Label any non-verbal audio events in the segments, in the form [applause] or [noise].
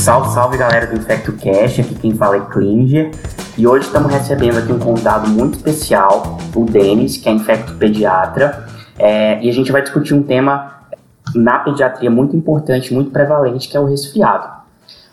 Salve, salve galera do Infecto Cash, aqui quem fala é Klinger. E hoje estamos recebendo aqui um convidado muito especial, o Denis, que é infecto pediatra. É, e a gente vai discutir um tema na pediatria muito importante, muito prevalente, que é o resfriado.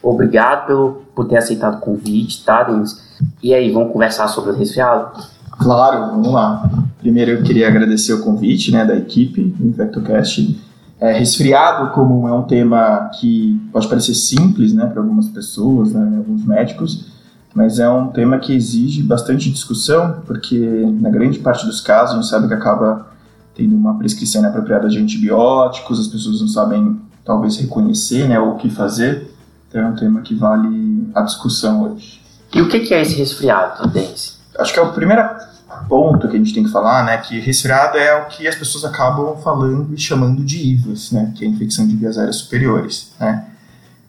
Obrigado pelo, por ter aceitado o convite, tá, Denis? E aí, vamos conversar sobre o resfriado? Claro, vamos lá. Primeiro eu queria agradecer o convite né, da equipe do InfectoCast é, resfriado comum é um tema que pode parecer simples né, para algumas pessoas, né, alguns médicos, mas é um tema que exige bastante discussão, porque na grande parte dos casos a gente sabe que acaba tendo uma prescrição inapropriada de antibióticos, as pessoas não sabem talvez reconhecer né, o que fazer, então é um tema que vale a discussão hoje. E o que é esse resfriado, Denise? Acho que é a primeira ponto que a gente tem que falar, né, que resfriado é o que as pessoas acabam falando e chamando de IVAS, né, que é a infecção de vias aéreas superiores, né.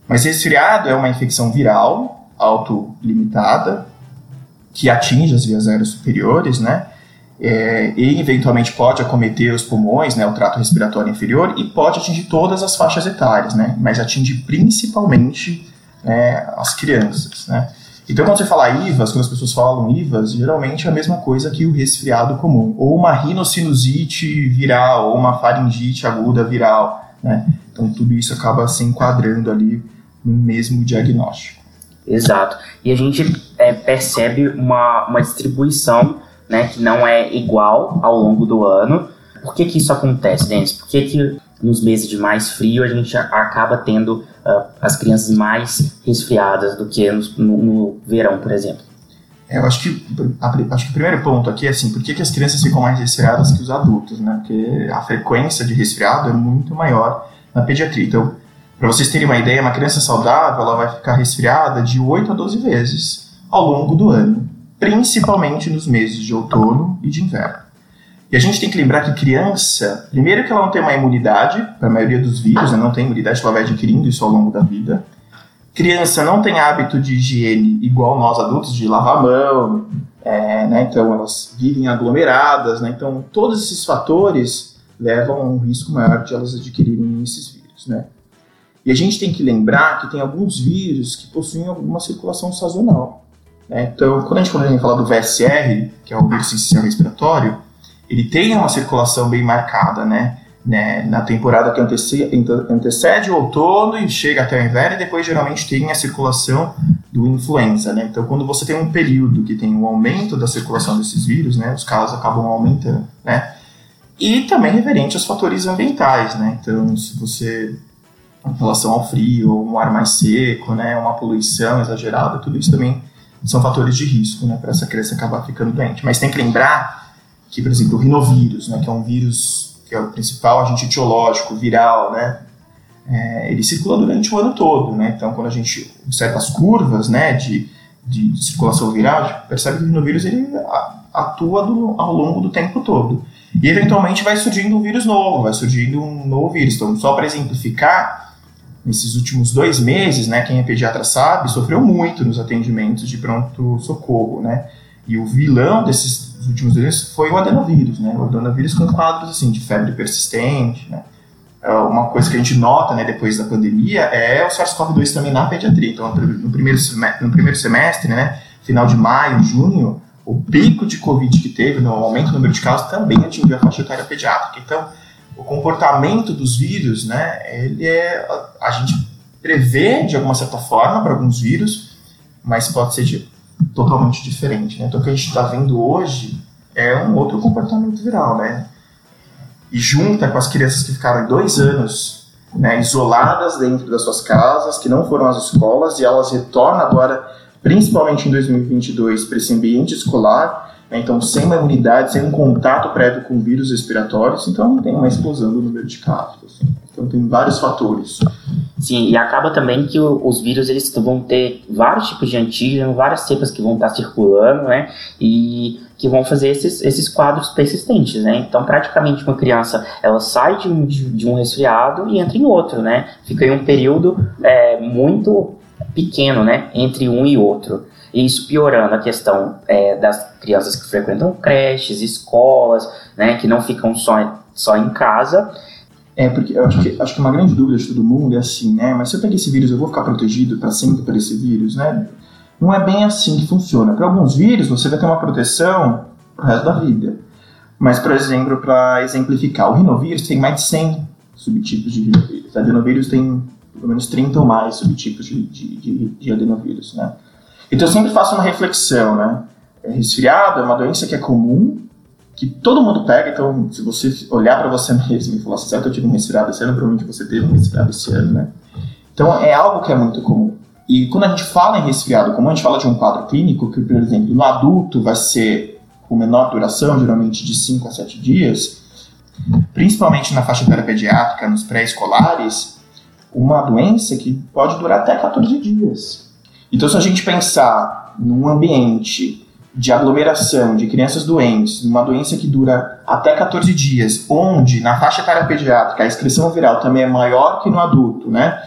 Mas resfriado é uma infecção viral, autolimitada, que atinge as vias aéreas superiores, né, é, e eventualmente pode acometer os pulmões, né, o trato respiratório inferior, e pode atingir todas as faixas etárias, né, mas atinge principalmente né, as crianças, né. Então, quando você fala IVAS, quando as pessoas falam IVAS, geralmente é a mesma coisa que o resfriado comum, ou uma rinocinusite viral, ou uma faringite aguda viral, né? Então, tudo isso acaba se enquadrando ali no mesmo diagnóstico. Exato. E a gente é, percebe uma, uma distribuição né, que não é igual ao longo do ano. Por que, que isso acontece, Denis? Por que, que nos meses de mais frio a gente acaba tendo uh, as crianças mais resfriadas do que no, no, verão, por exemplo. É, eu acho que, a, acho que o primeiro ponto aqui é assim, por que, que as crianças ficam mais resfriadas que os adultos, né? Porque a frequência de resfriado é muito maior na pediatria. Então, para vocês terem uma ideia, uma criança saudável ela vai ficar resfriada de 8 a 12 vezes ao longo do ano, principalmente nos meses de outono e de inverno. E a gente tem que lembrar que criança, primeiro que ela não tem uma imunidade, para a maioria dos vírus, né, não tem imunidade, ela vai adquirindo isso ao longo da vida. Criança não tem hábito de higiene igual nós adultos, de lavar a mão, é, né, então elas vivem aglomeradas, né, então todos esses fatores levam a um risco maior de elas adquirirem esses vírus, né. E a gente tem que lembrar que tem alguns vírus que possuem alguma circulação sazonal. Né? Então, quando a gente, quando a gente fala do VSR, que é o vírus sensicial respiratório, ele tem uma circulação bem marcada, né? né? Na temporada que antecede, antecede o outono e chega até o inverno, e depois geralmente tem a circulação do influenza, né? Então, quando você tem um período que tem um aumento da circulação desses vírus, né? Os casos acabam aumentando, né? E também referente aos fatores ambientais, né? Então, se você em relação ao frio, um ar mais seco, né, uma poluição exagerada, tudo isso também são fatores de risco, né, para essa criança acabar ficando doente. Mas tem que lembrar que, por exemplo, o rinovírus, né, que é um vírus que é o principal agente etiológico, viral, né, é, ele circula durante o ano todo, né, então quando a gente observa as curvas, né, de, de, circulação viral, a gente percebe que o rinovírus ele atua do, ao longo do tempo todo. E eventualmente vai surgindo um vírus novo, vai surgindo um novo vírus. Então, só para exemplificar, nesses últimos dois meses, né, quem é pediatra sabe, sofreu muito nos atendimentos de pronto-socorro, né? E o vilão desses últimos dias foi o adenovírus, né? O adenovírus com quadros assim de febre persistente, né? É uma coisa que a gente nota, né, depois da pandemia é o SARS-CoV-2 também na pediatria. Então, no primeiro semestre, no primeiro semestre, né, final de maio, junho, o pico de Covid que teve, no aumento do número de casos, também atingiu a faixa etária pediátrica. Então, o comportamento dos vírus, né, ele é, a gente prevê de alguma certa forma para alguns vírus, mas pode ser de totalmente diferente. Né? Então, o que a gente está vendo hoje é um outro comportamento viral, né? E junta com as crianças que ficaram dois anos né, isoladas dentro das suas casas, que não foram às escolas, e elas retornam agora, principalmente em 2022, para esse ambiente escolar, né, então sem uma imunidade, sem um contato prévio com vírus respiratórios, então tem uma explosão do número de casos. Assim. Então tem vários fatores. Sim, e acaba também que os vírus eles vão ter vários tipos de antígeno, várias cepas que vão estar circulando, né? E que vão fazer esses, esses quadros persistentes, né? Então, praticamente uma criança, ela sai de um, de, um resfriado e entra em outro, né? Fica em um período é, muito pequeno, né? Entre um e outro. E isso piorando a questão é, das crianças que frequentam creches, escolas, né? Que não ficam só, só em casa É, porque eu acho que, acho que uma grande dúvida de todo mundo é assim, né? Mas se eu pegar esse vírus, eu vou ficar protegido para sempre por esse vírus, né? Não é bem assim que funciona. Para alguns vírus, você vai ter uma proteção pro resto da vida. Mas, por exemplo, para exemplificar, o rinovírus tem mais de 100 subtipos de rinovírus. Adenovírus tem pelo menos 30 ou mais subtipos de, de, de, de adenovírus, né? Então eu sempre faço uma reflexão, né? É, resfriado é uma doença que é comum, que todo mundo pega, então se você olhar para você [laughs] mesmo e falar assim, certo, eu tive um resfriado esse ano, provavelmente você teve um resfriado esse ano, né? Então é algo que é muito comum. E quando a gente fala em resfriado, como a gente fala de um quadro clínico, que por exemplo, no adulto vai ser com menor duração, geralmente de 5 a 7 dias, principalmente na faixa etária pediátrica, nos pré-escolares, uma doença que pode durar até 14 dias. Então se a gente pensar num ambiente de aglomeração de crianças doentes, uma doença que dura até 14 dias, onde na faixa etária pediátrica a excreção viral também é maior que no adulto, né?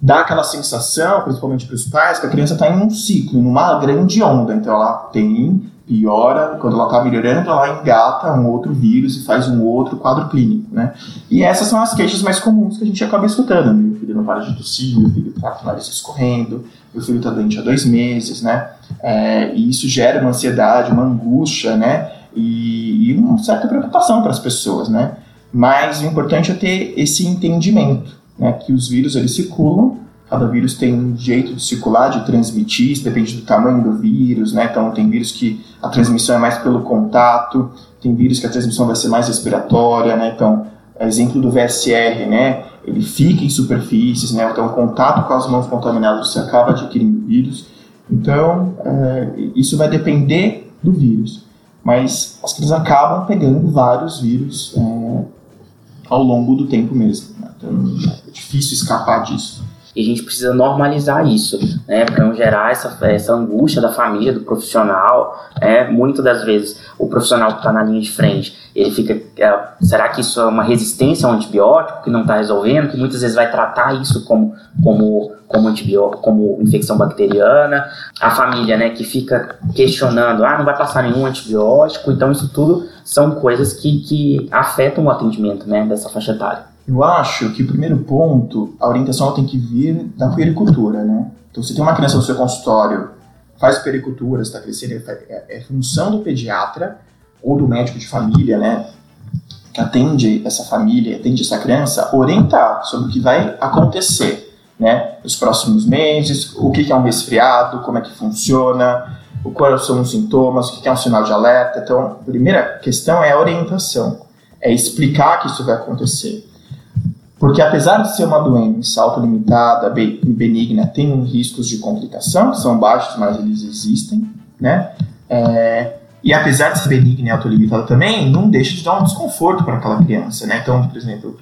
Dá aquela sensação, principalmente para os pais, que a criança está em um ciclo, numa grande onda. Então ela tem piora, quando ela está melhorando, ela engata um outro vírus e faz um outro quadro clínico, né? E essas são as queixas mais comuns que a gente acaba escutando. Meu filho não para de tossir, meu filho está com o nariz escorrendo, meu filho está doente há dois meses, né? É, e isso gera uma ansiedade, uma angústia, né? E, e uma certa preocupação para as pessoas, né? Mas o importante é ter esse entendimento, né? Que os vírus, eles circulam, Cada vírus tem um jeito de circular, de transmitir, isso depende do tamanho do vírus, né? Então tem vírus que a transmissão é mais pelo contato, tem vírus que a transmissão vai ser mais respiratória, né? Então, exemplo do VSR, né? Ele fica em superfícies, né? Então, contato com as mãos contaminadas você acaba adquirindo vírus. Então, é, isso vai depender do vírus. Mas as crianças acabam pegando vários vírus é, ao longo do tempo mesmo. Né? Então, é difícil escapar disso. E a gente precisa normalizar isso, né, para não gerar essa, essa angústia da família, do profissional. É, muitas das vezes, o profissional que está na linha de frente, ele fica. É, será que isso é uma resistência ao antibiótico que não está resolvendo? Que muitas vezes vai tratar isso como, como, como antibiótico, como infecção bacteriana. A família, né, que fica questionando, ah, não vai passar nenhum antibiótico. Então, isso tudo são coisas que, que afetam o atendimento, né, dessa faixa etária. Eu acho que o primeiro ponto, a orientação tem que vir da pericultura, né? Então, se tem uma criança no seu consultório, faz pericultura, está crescendo, é, é, função do pediatra ou do médico de família, né? Que atende essa família, atende essa criança, orientar sobre o que vai acontecer, né? Nos próximos meses, o que é um resfriado, como é que funciona, quais são os sintomas, o que é um sinal de alerta. Então, a primeira questão é a orientação, é explicar que isso vai acontecer. Porque apesar de ser uma doença autolimitada benigna, tem riscos de complicação, que são baixos, mas eles existem, né? É, e apesar de ser benigna e autolimitada também, não deixa de dar um desconforto para aquela criança, né? Então, por exemplo,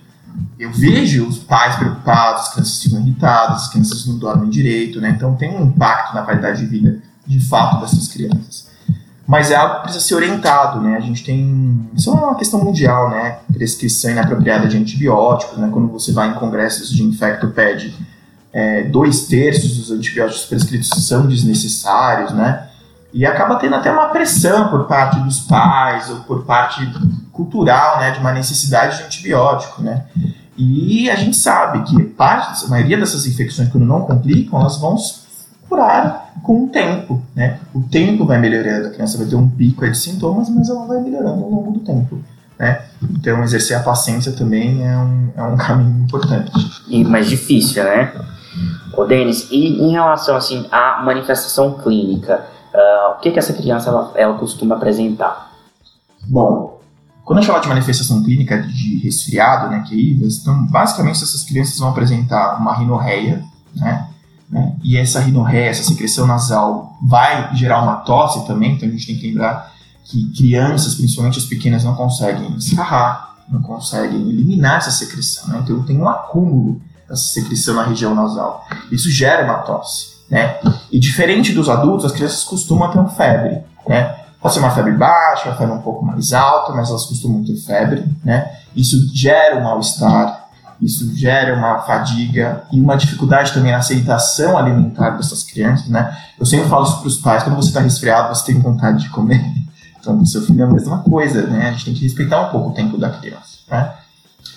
eu vejo os pais preocupados, as crianças ficam irritadas, as crianças não dormem direito, né? Então tem um impacto na qualidade de vida, de fato, dessas crianças mas é algo que precisa ser orientado, né? A gente tem. Isso é uma questão mundial, né? Prescrição inapropriada de antibióticos, né? Quando você vai em congressos de infectoped, é, dois terços dos antibióticos prescritos são desnecessários, né? E acaba tendo até uma pressão por parte dos pais ou por parte cultural, né? De uma necessidade de antibiótico, né? E a gente sabe que parte, a maioria dessas infecções, quando não complicam, elas vão curar com o tempo, né? O tempo vai melhorando, a criança vai ter um pico de sintomas, mas ela vai melhorando ao longo do tempo, né? Então, exercer a paciência também é um, é um [laughs] caminho importante. E mais difícil, né? Ô, Denis, e em relação, assim, à manifestação clínica, uh, o que que essa criança, ela, ela costuma apresentar? Bom, quando a gente fala de manifestação clínica de resfriado, né, que é IVAS, então, basicamente essas crianças vão apresentar uma rinorreia, né? Né? E essa rinorreia, essa secreção nasal, vai gerar uma tosse também, então a gente tem que lembrar que crianças, principalmente as pequenas, não conseguem escarrar, não conseguem eliminar essa secreção, né? então tem um acúmulo dessa secreção na região nasal. Isso gera uma tosse. Né? E diferente dos adultos, as crianças costumam ter uma febre. Né? Pode ser uma febre baixa, uma febre um pouco mais alta, mas elas costumam ter febre. Né? Isso gera um mal-estar, isso gera uma fadiga e uma dificuldade também na aceitação alimentar dessas crianças, né? Eu sempre falo isso para os pais, quando você está resfriado, você tem vontade de comer. [laughs] Então, seu filho é a mesma coisa, né? A gente tem que respeitar um pouco o tempo da criança, né?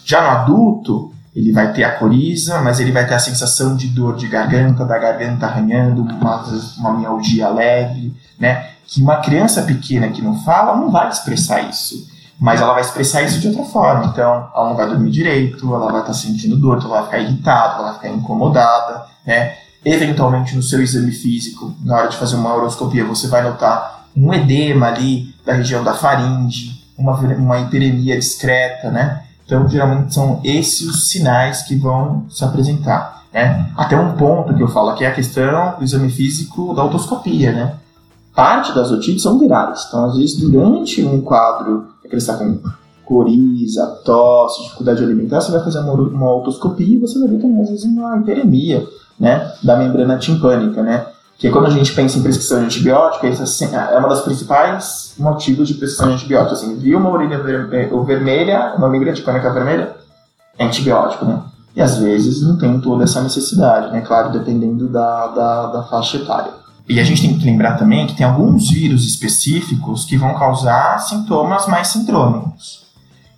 Já no adulto, ele vai ter a coriza, mas ele vai ter a sensação de dor de garganta, da garganta arranhando, uma, uma mialgia leve, né? Que uma criança pequena que não fala não vai expressar isso, mas ela vai expressar isso de outra forma. Então, ela não vai dormir direito, ela vai estar sentindo dor, então ela vai ficar irritada, ela vai ficar incomodada, né? Eventualmente, no seu exame físico, na hora de fazer uma horoscopia, você vai notar um edema ali da região da faringe, uma, uma hiperemia discreta, né? Então, geralmente são esses os sinais que vão se apresentar. Né? Até um ponto que eu falo aqui é a questão do exame físico da autoscopia, né? Parte das otites são virais. Então, às vezes, durante um quadro que ele está com coriza, tosse, dificuldade de alimentar, você vai fazer uma, uma autoscopia e você vai ver também, às vezes, uma hiperemia, né? Da membrana timpânica, né? que quando a gente pensa em prescrição de antibiótico, esse é uma das principais motivos de prescrição de antibiótico. Assim, viu uma orelha vermelha, uma membrana tipânica vermelha, é antibiótico, né? E às vezes não tem toda essa necessidade, né? Claro, dependendo da, da, da faixa etária. E a gente tem que lembrar também que tem alguns vírus específicos que vão causar sintomas mais sindrômicos.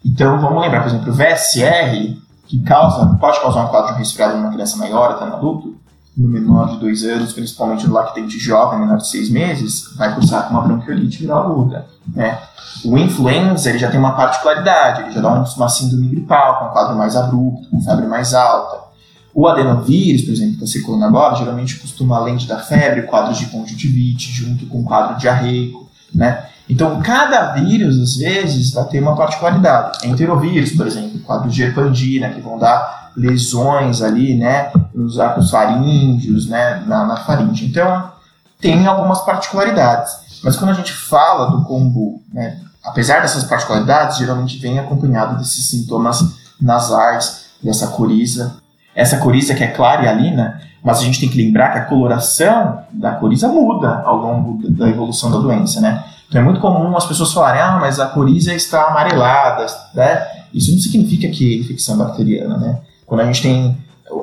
Então vamos lembrar, por exemplo, o VSR, que causa, pode causar um quadro de resfriado em uma criança maior, até no adulto, no menor de dois anos, principalmente no lactente jovem, menor de seis meses, vai cursar com uma bronquiolite viral aguda. Né? O influenza ele já tem uma particularidade, ele já dá uma síndrome gripal, com um quadro mais abrupto, com febre mais alta. O adenovírus, por exemplo, que está circulando agora, geralmente costuma, além de dar febre, quadros de conjuntivite, junto com quadro diarreico, né? Então, cada vírus, às vezes, vai ter uma particularidade. Enterovírus, por exemplo, quadros de herpandina, que vão dar lesões ali, né, nos arcos faríngeos, né, na, na faringe. Então, tem algumas particularidades. Mas quando a gente fala do combo, né, apesar dessas particularidades, geralmente vem acompanhado desses sintomas nasais, dessa coriza. Essa coriza que é clara e alina, mas a gente tem que lembrar que a coloração da coriza muda ao longo da evolução da doença, né? Então é muito comum as pessoas falarem, ah, mas a coriza está amarelada, né? Isso não significa que é infecção bacteriana, né? Quando a gente tem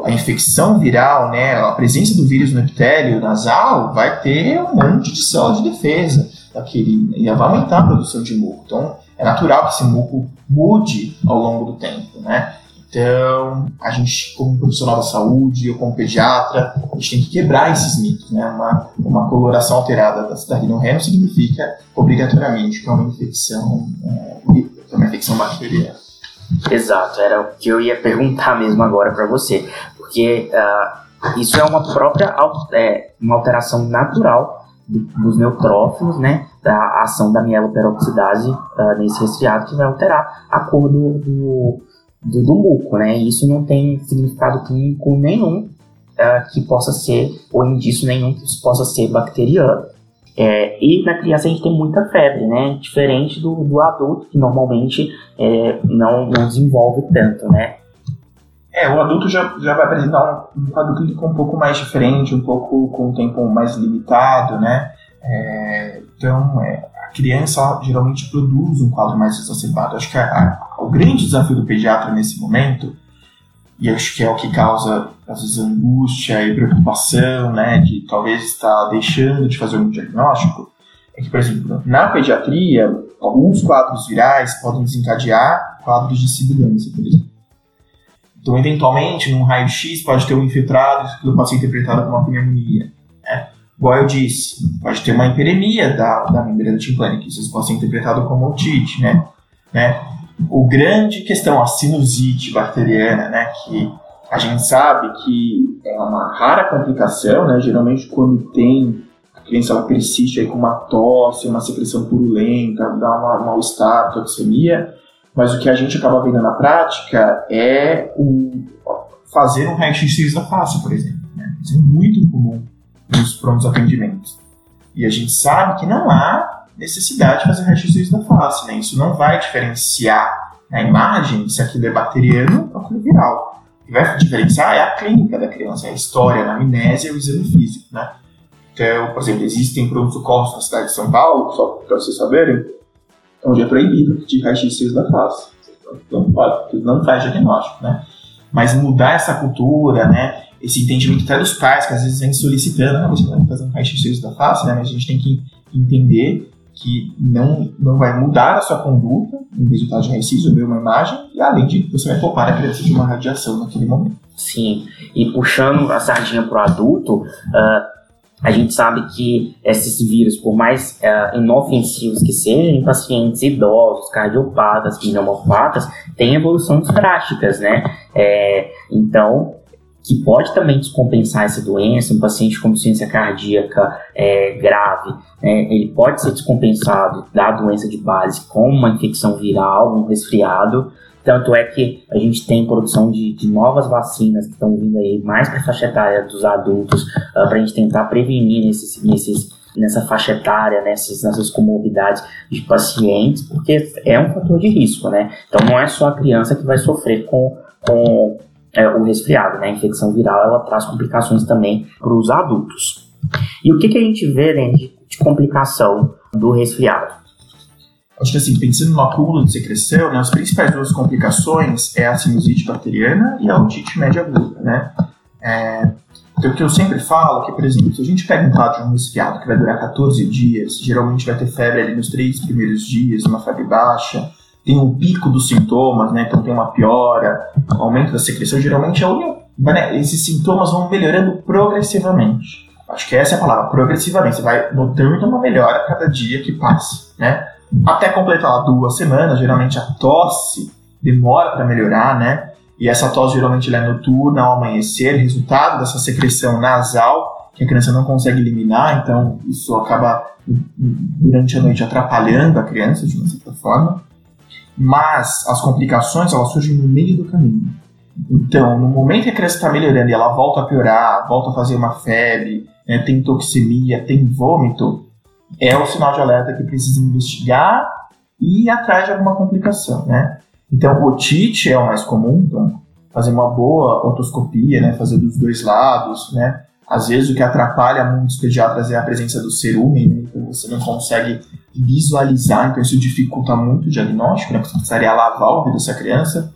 a infecção viral, né, a presença do vírus no epitélio nasal, vai ter um monte de células de defesa daquele, e vai aumentar a produção de muco. Então, é natural que esse muco mude ao longo do tempo, né? Então, a gente, como profissional da saúde, ou como pediatra, a gente tem que quebrar esses mitos, né? Uma, uma coloração alterada da, da não significa, obrigatoriamente, que é uma infecção, é, é uma infecção bacteriana. Exato, era o que eu ia perguntar mesmo agora para você, porque uh, isso é uma própria é, uma alteração natural dos neutrófilos, né, da ação da mieloperoxidase uh, nesse resfriado que vai alterar a cor do, do, do, do muco, né, isso não tem significado clínico nenhum uh, que possa ser, ou indício nenhum que isso possa ser bacteriano. É, e na criança a gente tem muita febre, né? Diferente do, do adulto, que normalmente é, não, não desenvolve tanto, né? É, o adulto já, já vai apresentar um, um quadro clínico um pouco mais diferente, um pouco com um tempo mais limitado, né? É, então, é, a criança geralmente produz um quadro mais exacerbado. Acho que a, a, o grande desafio do pediatra nesse momento e acho que é o que causa às vezes angústia e preocupação, né, de talvez estar deixando de fazer um diagnóstico, é que, por exemplo, na pediatria, alguns quadros virais podem desencadear quadros de sibilância, por exemplo. Então, eventualmente, num raio-x pode ter um infiltrado que pode ser interpretado como uma pneumonia. Né? Igual eu disse, pode ter uma hiperemia da, da membrana timpânica, isso pode ser interpretado como otite, né? né? O grande questão, a sinusite bacteriana, né, que a gente sabe que é uma rara complicação, né, geralmente quando tem a criança ela persiste aí com uma tosse, uma secreção purulenta, dá uma mal-estar, toxemia, mas o que a gente acaba vendo na prática é o fazer um raio-x da face, por exemplo. Né? Isso é muito comum nos prontos atendimentos. E a gente sabe que não há necessidade de fazer raio-x da face, né? Isso não vai diferenciar a imagem se aquilo é bacteriano ou aquilo é viral. O que vai diferenciar é a clínica da criança, é a história, a amnésia e o exame físico, né? Então, por exemplo, existem pronto-socorros na cidade de São Paulo, só para vocês saberem, onde é proibido de raio-x da face. Então, pode, não faz diagnóstico, né? Mas mudar essa cultura, né? Esse entendimento até dos pais, que às vezes vem solicitando, ah, você vai fazer um raio-x da face, né? Mas a gente tem que entender que não, não vai mudar a sua conduta no resultado de raio-x ou ver uma imagem, e além de você vai poupar a criança de uma radiação naquele momento. Sim, e puxando a sardinha para o adulto, uh, a gente sabe que esses vírus, por mais uh, inofensivos que sejam, em pacientes idosos, cardiopatas, pneumopatas, têm evoluções drásticas, né? É, então, que pode também descompensar essa doença, um paciente com insuficiência cardíaca é, grave, né, ele pode ser descompensado da doença de base com uma infecção viral, um resfriado, tanto é que a gente tem produção de, de novas vacinas que estão vindo aí mais para a faixa etária dos adultos, uh, ah, para a gente tentar prevenir nesses, nesses, nessa faixa etária, nessas, nessas comorbidades de pacientes, porque é um fator de risco, né? Então não é só a criança que vai sofrer com, com é, o resfriado, né? A infecção viral ela traz complicações também para os adultos. E o que, que a gente vê né, de, de complicação do resfriado? Acho que assim, pensando no acúmulo de secreção, né, as principais duas complicações é a sinusite bacteriana e a otite média aguda, né? É, então, o que eu sempre falo é que, por exemplo, se a gente pega um quadro de um resfriado que vai durar 14 dias, geralmente vai ter febre ali nos três primeiros dias, uma febre baixa, tem um pico dos sintomas, né? Então tem uma piora, aumento da secreção. Geralmente é né? esses sintomas vão melhorando progressivamente. Acho que essa é a palavra, progressivamente. Você vai notando uma melhora a cada dia que passa, né? Até completar duas semanas, geralmente a tosse demora para melhorar, né? E essa tosse geralmente é noturna, ao amanhecer, resultado dessa secreção nasal que a criança não consegue eliminar, então isso acaba durante a noite atrapalhando a criança de uma certa forma mas as complicações elas surgem no meio do caminho. Então, no momento que a criança está melhorando e ela volta a piorar, volta a fazer uma febre, né, tem toxemia, tem vômito, é o sinal de alerta que precisa investigar e ir atrás de alguma complicação, né? Então, o otite é o mais comum, então, fazer uma boa otoscopia, né, fazer dos dois lados, né? Às vezes o que atrapalha muitos pediatras é a presença do cerúmen, né? então você não consegue visualizar, então isso dificulta muito o diagnóstico, né? Você precisaria lavar o ouvido dessa criança.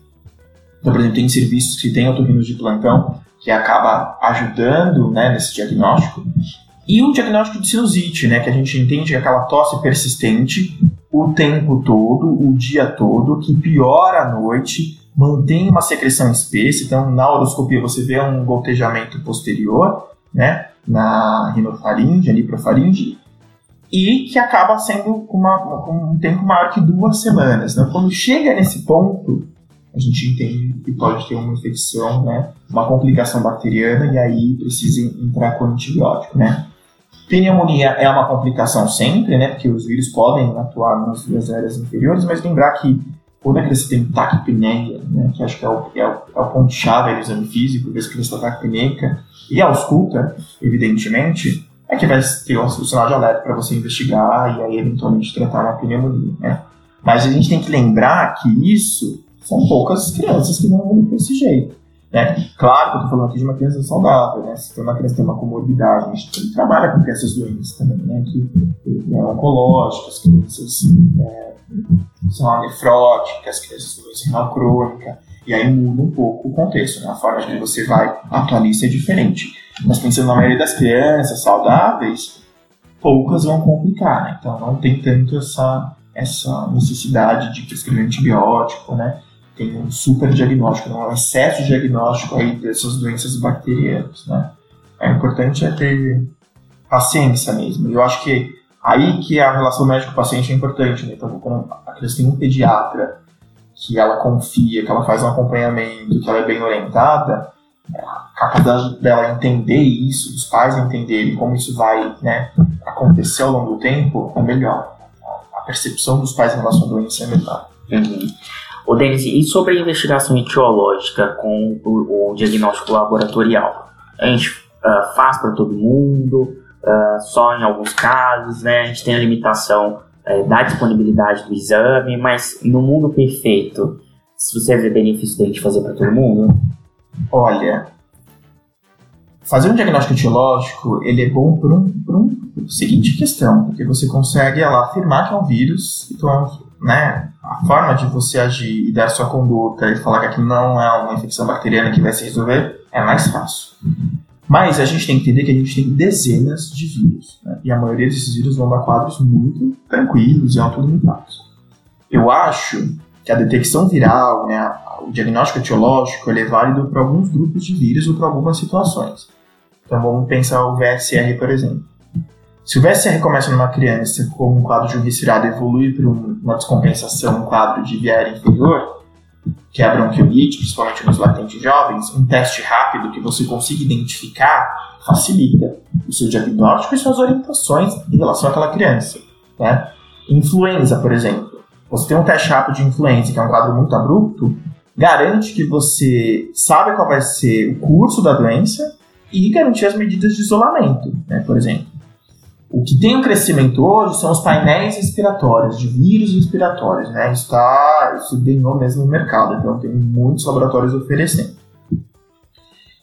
Então, por exemplo, tem serviços que tem otorrinos de plantão que acaba ajudando né, nesse diagnóstico. E o diagnóstico de sinusite, né, que a gente entende que é aquela tosse persistente o tempo todo, o dia todo, que piora à noite, mantém uma secreção espessa, então na horoscopia você vê um gotejamento posterior, né, na rinofaringe, niprofaringe, e que acaba sendo uma, com um tempo maior que duas semanas. Então, quando chega nesse ponto, a gente entende que pode ter uma infecção, né, uma complicação bacteriana, e aí precisa entrar com antibiótico, né. Pneumonia é uma complicação sempre, né, porque os vírus podem atuar nas vias aéreas inferiores, mas lembrar que a criança tem taquipneia, né, que acho que é o, é o, é o ponto-chave do exame físico, ver se criança está taquipneica, e ausculta, evidentemente, é que vai ter o sinal de alerta para você investigar e aí eventualmente tratar uma pneumonia, né? Mas a gente tem que lembrar que isso são poucas crianças que vão evoluir desse jeito. Né? Claro que eu estou falando aqui de uma criança saudável, né? Se uma criança tem uma comorbidade, a gente trabalha com crianças doentes também, né? Que, é, oncológicas, crianças é, são nefróticas, crianças com doença renal crônica, e aí muda um pouco o contexto, né? A forma que você vai atuar nisso é diferente. Mas pensando na maioria das crianças saudáveis, poucas vão complicar, né? Então não tem tanto essa, essa necessidade de prescrever antibiótico, né? Tem um super diagnóstico, um excesso de diagnóstico aí dessas doenças bacterianas, né? É importante é ter paciência mesmo. Eu acho que aí que a relação médico-paciente é importante, né? Então, quando a criança tem um pediatra que ela confia, que ela faz um acompanhamento, que ela é bem orientada, a capacidade dela entender isso, dos pais entenderem como isso vai né, acontecer ao longo do tempo, é melhor. A percepção dos pais em relação à doença é melhor. Uhum. Ô, Denise, e sobre a investigação etiológica com o, o diagnóstico laboratorial? A gente uh, faz para todo mundo, uh, só em alguns casos, né? A gente tem a limitação uh, da disponibilidade do exame, mas no mundo perfeito, se você vê benefício da gente fazer para todo mundo? Olha, fazer um diagnóstico etiológico ele é bom por, um, por, um, por seguinte questão, porque você consegue ela, afirmar que é um vírus, então né, a forma de você agir e dar sua conduta e falar que aquilo não é uma infecção bacteriana que vai se resolver é mais fácil. Mas a gente tem que entender que a gente tem dezenas de vírus. Né? E a maioria desses vírus vão dar quadros muito tranquilos e autolimitados. Eu acho que a detecção viral, né, o diagnóstico etiológico, ele é válido para alguns grupos de vírus ou para algumas situações. Então vamos pensar o VSR, por exemplo. Se o VSR começa numa criança com um quadro de um resfriado evolui para uma descompensação, um quadro de viária inferior, que é a bronquiolite, principalmente nos latentes jovens, um teste rápido que você consiga identificar facilita o seu diagnóstico e suas orientações em relação àquela criança. Né? Influenza, por exemplo. Você tem um teste rápido de influenza, que é um quadro muito abrupto, garante que você sabe qual vai ser o curso da doença e garantir as medidas de isolamento, né, por exemplo. O que tem um crescimento hoje são os painéis respiratórios, de vírus respiratórios, né? Isso, tá, isso ganhou mesmo no mercado, então tem muitos laboratórios oferecendo.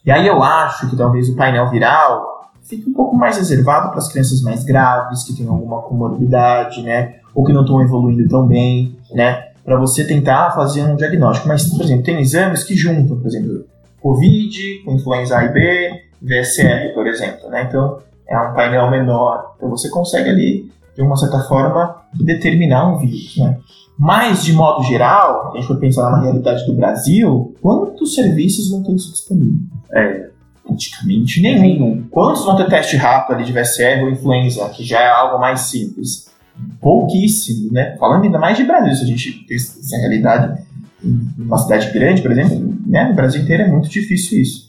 E aí eu acho que talvez o painel viral fique um pouco mais reservado para as crianças mais graves, que têm alguma comorbidade, né? Ou que não estão evoluindo tão bem, né? Para você tentar fazer um diagnóstico. Mas, por exemplo, tem exames que juntam, por exemplo, COVID, influenza A e B, VSR, por exemplo, né? Então, é um painel menor. Então você consegue ali, de uma certa forma, determinar um vírus. Né? Mas, de modo geral, a gente for pensar na realidade do Brasil, quantos serviços vão ter isso disponível? É. Praticamente nenhum. Quantos vão ter teste rápido ali de VSR ou influenza, que já é algo mais simples? Pouquíssimo, né? Falando ainda mais de Brasil, se a gente tem essa realidade em uma cidade grande, por exemplo, né? no Brasil inteiro é muito difícil isso.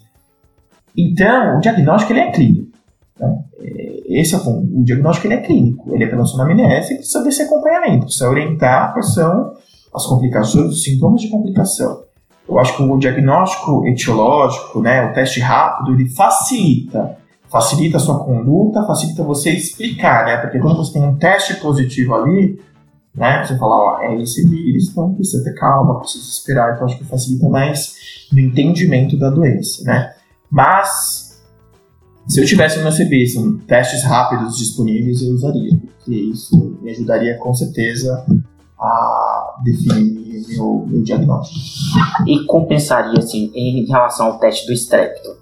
Então, o diagnóstico ele é clínico. Né? Esse é o. O diagnóstico ele é clínico, ele é pela sonamnese e precisa desse acompanhamento, precisa orientar quais são as complicações, os sintomas de complicação. Eu acho que o diagnóstico etiológico, né, o teste rápido, ele facilita, facilita a sua conduta, facilita você explicar, né, porque quando você tem um teste positivo ali, né, você fala, ó, é esse vírus, então precisa ter calma, precisa esperar, então acho que facilita mais no entendimento da doença, né. Mas se eu tivesse no CB, assim, testes rápidos disponíveis, eu usaria, porque isso me ajudaria com certeza a definir meu, meu diagnóstico. E compensaria, assim, em relação ao teste do estrepto,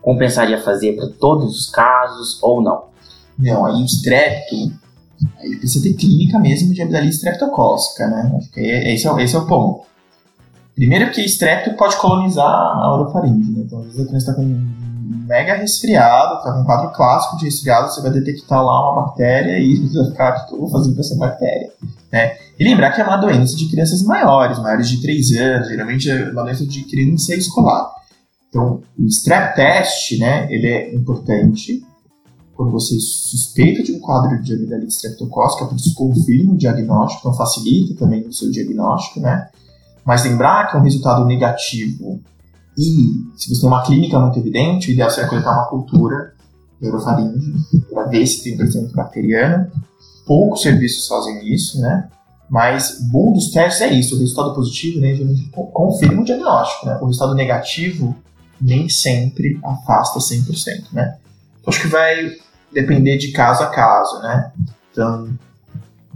compensaria fazer para todos os casos ou não? Não, aí o estrepto, aí precisa ter clínica mesmo de amidalite streptocócica, né? Acho que esse é, esse é o ponto. Primeiro que estrepto pode colonizar a orofaringe, né? Então, às vezes a criança está com mega resfriado, tá um quadro clássico de resfriado, você vai detectar lá uma bactéria e você vai ficar, o que eu vou fazer com essa bactéria? Né? E lembrar que é uma doença de crianças maiores, maiores de 3 anos, geralmente é uma doença de criança escolar. Então, o strep test, né, ele é importante quando você suspeita de um quadro de amidalite streptocócica, por isso confirma o diagnóstico, então facilita também o seu diagnóstico, né? Mas lembrar que é um resultado negativo e se você tem uma clínica muito evidente, o ideal seria coletar uma cultura de orofaringe para ver se tem crescimento bacteriano. Poucos serviços fazem isso, né? Mas bom dos testes é isso, o resultado positivo né, geralmente confirma o diagnóstico, né? O resultado negativo nem sempre afasta 100%, né? Então, acho que vai depender de caso a caso, né? Então,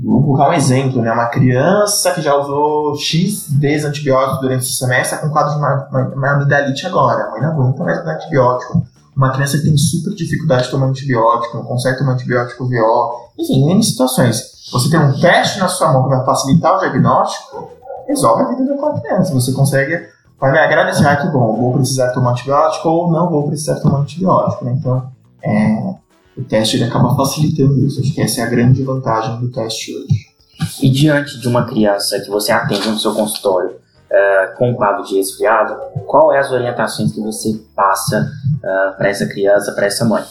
Vou colocar um exemplo, né? Uma criança que já usou X vezes antibiótico durante o semestre está com quadro de uma, uma, uma amidalite agora. A mãe não aguenta mais antibiótico. Uma criança que tem super dificuldade de tomar antibiótico, não consegue tomar antibiótico VO. Enfim, em situações. Você tem um teste na sua mão que vai facilitar o diagnóstico, resolve a vida daquela criança. Você consegue vai me agradecer, ah, que bom, vou precisar tomar antibiótico ou não vou precisar tomar antibiótico. Né? Então, é, o teste ele acaba facilitando isso. Acho que essa é a grande vantagem do teste hoje. E diante de uma criança que você atende no seu consultório uh, com um quadro de resfriado, qual é as orientações que você passa uh, eh, para essa criança, para essa mãe?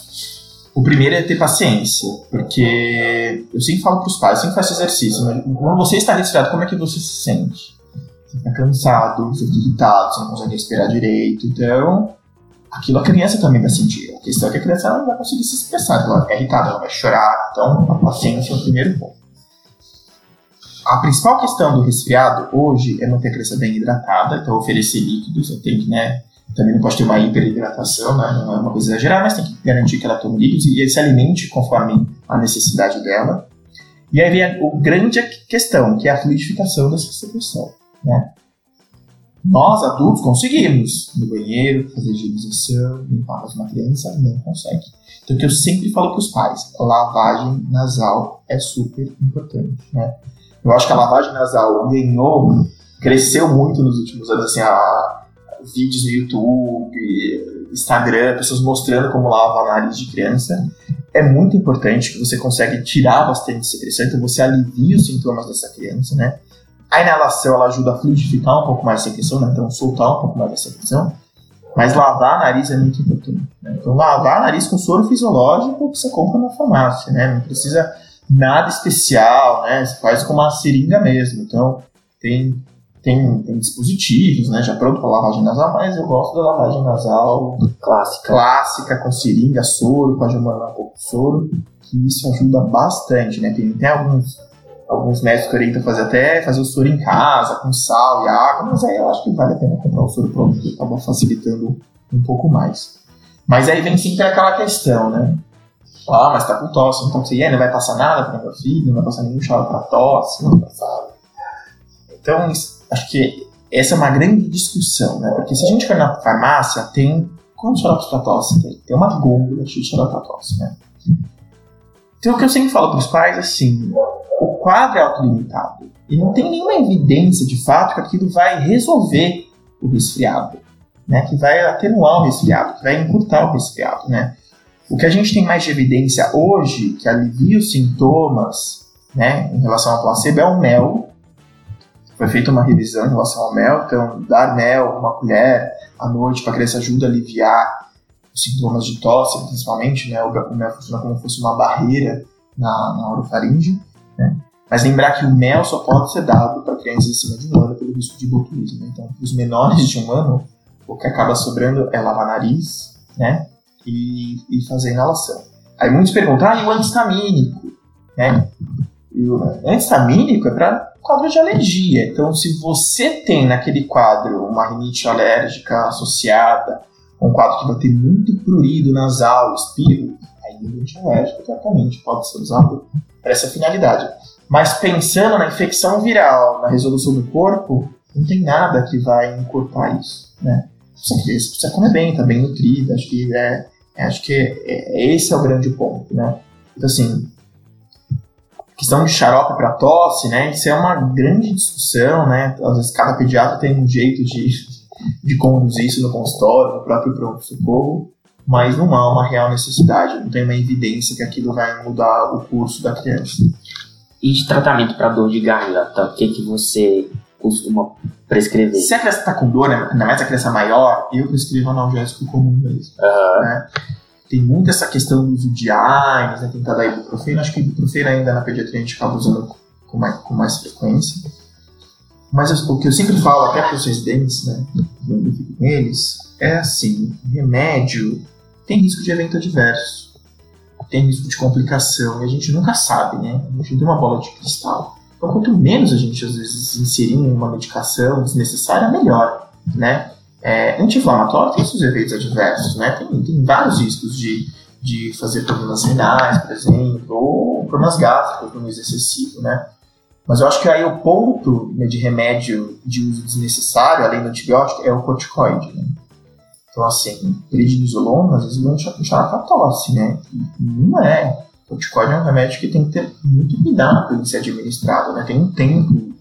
O primeiro é ter paciência, porque eu sempre falo para os pais, sempre faço exercício, mas quando você está resfriado, como é que você se sente? Você está cansado, você fica irritado, você não consegue respirar direito, então aquilo a criança também vai sentir. A questão é que a criança não vai conseguir se expressar, ela vai ficar irritada, ela vai chorar. Então, a paciência é o primeiro ponto. A principal questão do resfriado hoje é manter a criança bem hidratada, então oferecer líquidos, tenho que, né, também não pode ter uma hiperidratação, né, não é uma coisa exagerada, mas tem que garantir que ela tome líquidos e se alimente conforme a necessidade dela. E aí vem a, a grande questão, que é a fluidificação dessa secreção, né. Nós, adultos, conseguimos no banheiro, fazer higienização, limpar, mas uma criança não consegue. Então, o que eu sempre falo para os pais, lavagem nasal é super importante, né? Eu acho que a lavagem nasal ganhou, cresceu muito nos últimos anos, assim, a, vídeos no YouTube, Instagram, pessoas mostrando como lava a nariz de criança. É muito importante que você consegue tirar bastante secreção, então você alivia os sintomas dessa criança, né? A inalação ela ajuda a fluidificar um pouco mais a secreção, né? então soltar um pouco mais a secreção. Mas lavar a nariz é muito importante. Né? Então, lavar a nariz com soro fisiológico que você compra na farmácia, né? Não precisa nada especial, né? Você faz com uma seringa mesmo. Então, tem, tem, tem dispositivos, né? Já pronto para lavagem nasal, mas eu gosto da lavagem nasal clássica, clássica com seringa, soro, pode mandar um pouco de soro, que isso ajuda bastante, né? Tem, tem alguns alguns médicos orientam fazer até fazer o soro em casa, com sal e água, mas aí eu acho que vale a pena comprar o soro pronto, que acaba facilitando um pouco mais. Mas aí vem sempre aquela questão, né? Ah, mas tá com tosse, então você não vai passar nada para meu filho, não vai passar nenhum chá para tosse, não vai passar. Então, acho que essa é uma grande discussão, né? Porque se a gente for na farmácia, tem. Quantos xaropes para tosse tem? Tem uma gôndola de xarope para tosse, né? Então, o que eu sempre falo para os pais, assim, o quadro é autolimitado. E não tem nenhuma evidência de fato que aquilo vai resolver o resfriado, né? que vai atenuar o resfriado, que vai encurtar o resfriado. Né? O que a gente tem mais de evidência hoje, que alivia os sintomas né, em relação ao placebo, é o mel. Foi feita uma revisão em relação ao mel, então dar mel, uma colher à noite para a criança ajuda a aliviar os sintomas de tosse, principalmente, né? O mel funciona como se fosse uma barreira na, na orofaringe. Mas lembrar que o mel só pode ser dado para crianças acima de um ano pelo risco de botulismo. Né? Então, os menores de um ano, o que acaba sobrando é lavar nariz né? e, e fazer inalação. Aí muitos perguntam, ah, e o antistamínico? Né? E o antistamínico é para quadro de alergia. Então, se você tem naquele quadro uma rinite alérgica associada, um quadro que vai ter muito prurido nasal, espirro, aí o antialérgico tratamento pode ser usado para essa finalidade. Mas pensando na infecção viral, na resolução do corpo, não tem nada que vai encurtar isso, né? Você precisa comer bem, tá bem nutrida, acho que é, é acho que é, é, esse é o grande ponto, né? Então assim, questão de xarope para tosse, né? Isso é uma grande discussão, né? Às vezes cada pediatra tem um jeito de, de conduzir isso no consultório, no próprio pronto-socorro mas não há uma real necessidade, não tem uma evidência que aquilo vai mudar o curso da criança. E de tratamento para dor de garganta, o que, que você costuma prescrever? Se a criança está com dor, né, ainda mais a criança maior, eu prescrevo analgésico comum mesmo. Uhum. Né? Tem muito essa questão do uso de AINES, né, tentar dar ibuprofeno. Acho que ibuprofeno ainda na pediatria a gente acaba usando com mais, com mais frequência. Mas o que eu sempre falo, até para os residentes, né, quando eu fico com eles, é assim: remédio tem risco de evento adverso, tem risco de complicação, e a gente nunca sabe, né? A gente tem uma bola de cristal. Então, quanto menos a gente, às vezes, inserir uma medicação desnecessária, melhor, né? É, anti-inflamatório tem seus efeitos adversos, né? Tem, tem vários riscos de, de fazer problemas renais, por exemplo, ou problemas gástricos no uso excessivo, né? Mas eu acho que aí o ponto né, de remédio de uso desnecessário, além do antibiótico, é o corticoide, né? Então, assim, prednisolona, às vezes, vão puxar para tosse, né? Não é. O corticóide é um remédio que tem que ter muito cuidado em ser administrado, né? Tem um tempo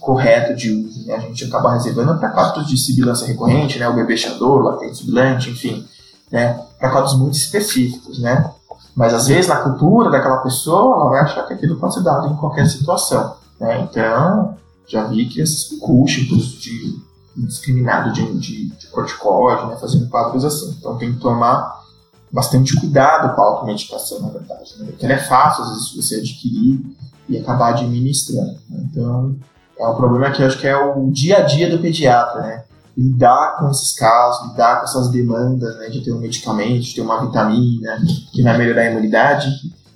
correto de uso, né? A gente acaba reservando para quadros de sibilância recorrente, né? O bebê chador, latente sibilante, enfim, né? Para quadros muito específicos, né? Mas, às vezes, na cultura daquela pessoa, ela vai achar que aquilo pode ser dado em qualquer situação, né? Então, já vi que esses uso de indiscriminado de, de, de corticóide, né, fazendo quadros assim. Então tem que tomar bastante cuidado com a automedicação, na verdade, né, porque ela é fácil, às vezes, você adquirir e acabar administrando. Né? Então, é um problema que eu acho que é o dia a dia do pediatra, né? Lidar com esses casos, lidar com essas demandas, né? De ter um medicamento, de ter uma vitamina que vai melhorar a imunidade.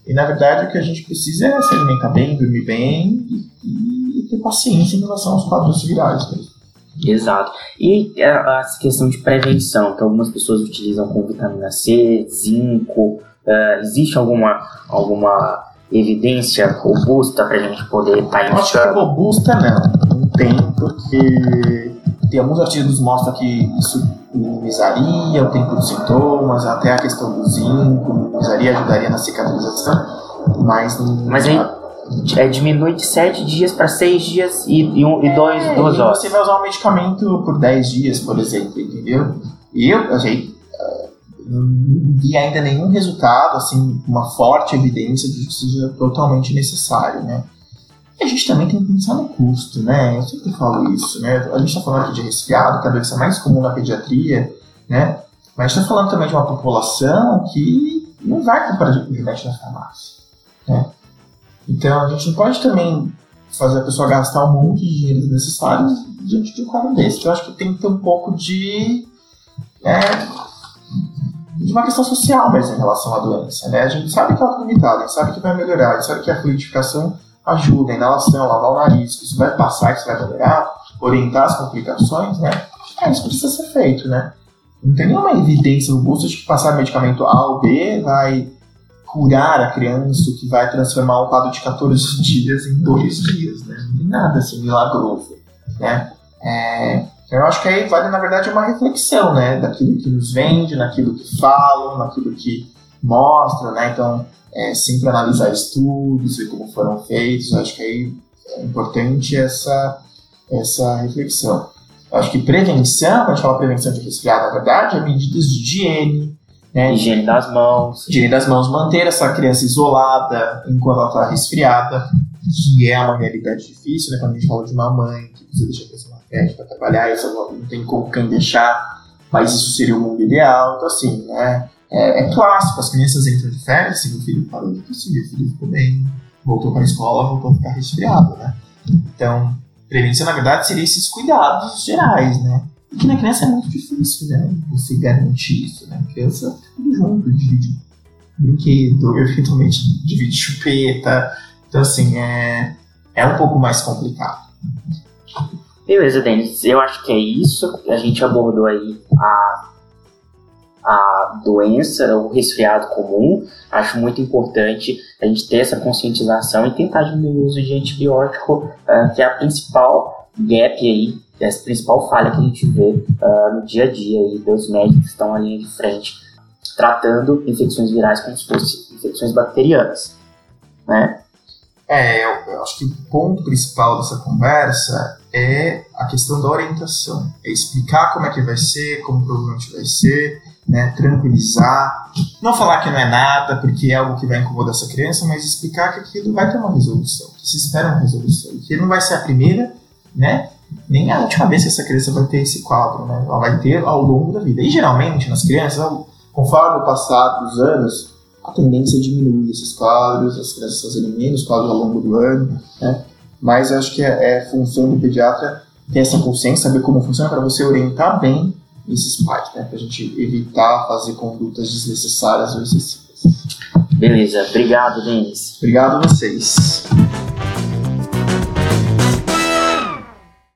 E, na verdade, o que a gente precisa é se alimentar bem, dormir bem e, e ter paciência em relação aos quadros virais mesmo. Exato. E a, a, questão de prevenção, que algumas pessoas utilizam com vitamina C, zinco, uh, existe alguma, alguma evidência robusta para a gente poder estar tá? Acho que robusta não, não tem, porque tem alguns artigos que mostram que isso minimizaria o tempo dos sintomas, até a questão do zinco, minimizaria, ajudaria na cicatrização, mas não. Mas aí, é, diminui de 7 dias para 6 dias e, e, um, e dois, é, duas horas. Você vai usar um medicamento por 10 dias, por exemplo, entendeu? E eu, achei não vi ainda nenhum resultado, assim, uma forte evidência de que seja totalmente necessário, né? E a gente também tem que pensar no custo, né? Eu sempre falo isso, né? A gente está falando aqui de resfriado, que é a doença mais comum na pediatria, né? Mas está falando também de uma população que não vai comprar remédio na farmácia, né? Então a gente não pode também fazer a pessoa gastar um monte de dinheiro desnecessário diante de um quadro desse. Eu acho que tem que ter um pouco de é, de uma questão social mesmo em relação à doença. Né? A gente sabe que ela é limitada, a gente sabe que vai melhorar, a gente sabe que a fluidificação ajuda, a inalação, lavar o nariz, que isso vai passar, que isso vai melhorar, orientar as complicações, né? É, isso precisa ser feito, né? Não tem nenhuma evidência robusta de que passar medicamento A ou B vai curar a criança, que vai transformar um quadro de 14 dias em 2 dias, né? Não tem nada assim milagroso, né? É, então, eu acho que aí vale, na verdade, uma reflexão, né? Daquilo que nos vende, naquilo que falam, naquilo que mostra, né? Então, é, sempre analisar estudos, ver como foram feitos. Eu acho que aí é importante essa, essa reflexão. Eu acho que prevenção, quando a gente fala prevenção de resfriado, na verdade, é medidas de higiene, né? Higiene das mãos. Higiene das mãos, manter essa criança isolada enquanto ela está resfriada, que é uma realidade difícil, né? Quando a gente fala de uma mãe que precisa deixar a criança né, para trabalhar, isso não tem como quem deixar, mas isso seria o mundo ideal. Então, assim, né, é, é clássico, as crianças entram de férias, se meu filho parou de tossir, meu filho ficou bem, voltou para a escola, voltou a ficar resfriado, né? Então, prevenção, na verdade, seria esses cuidados gerais, né? E que na criança é muito difícil, né? Você garantir isso, né? A criança tá tudo junto, divide brinquedo, eventualmente divide chupeta. Então, assim, é, é um pouco mais complicado. Beleza, Denis. Eu acho que é isso. A gente abordou aí a, a doença, o resfriado comum. Acho muito importante a gente ter essa conscientização e tentar diminuir o uso de antibiótico, uh, que é a principal gap aí, é a principal falha que a gente vê uh, no dia a dia aí dos médicos que estão ali de frente tratando infecções virais como se fossem infecções bacterianas, né? É, eu, eu acho que o ponto principal dessa conversa é a questão da orientação. É explicar como é que vai ser, como provavelmente vai ser, né, tranquilizar. Não falar que não é nada, porque é algo que vai incomodar essa criança, mas explicar que aquilo vai ter uma resolução, que se espera uma resolução. E que não vai ser a primeira, né, nem a última vez que essa criança vai ter esse quadro, né? Ela vai ter ao longo da vida. E geralmente nas crianças, conforme o passar dos anos, a tendência é diminuir esses quadros, as crianças fazerem menos quadros ao longo do ano, né? Mas acho que é, é função do pediatra ter essa consciência, saber como funciona para você orientar bem esses pais, né? Para a gente evitar fazer condutas desnecessárias ou excessivas. Beleza, obrigado, Denis. Obrigado a vocês.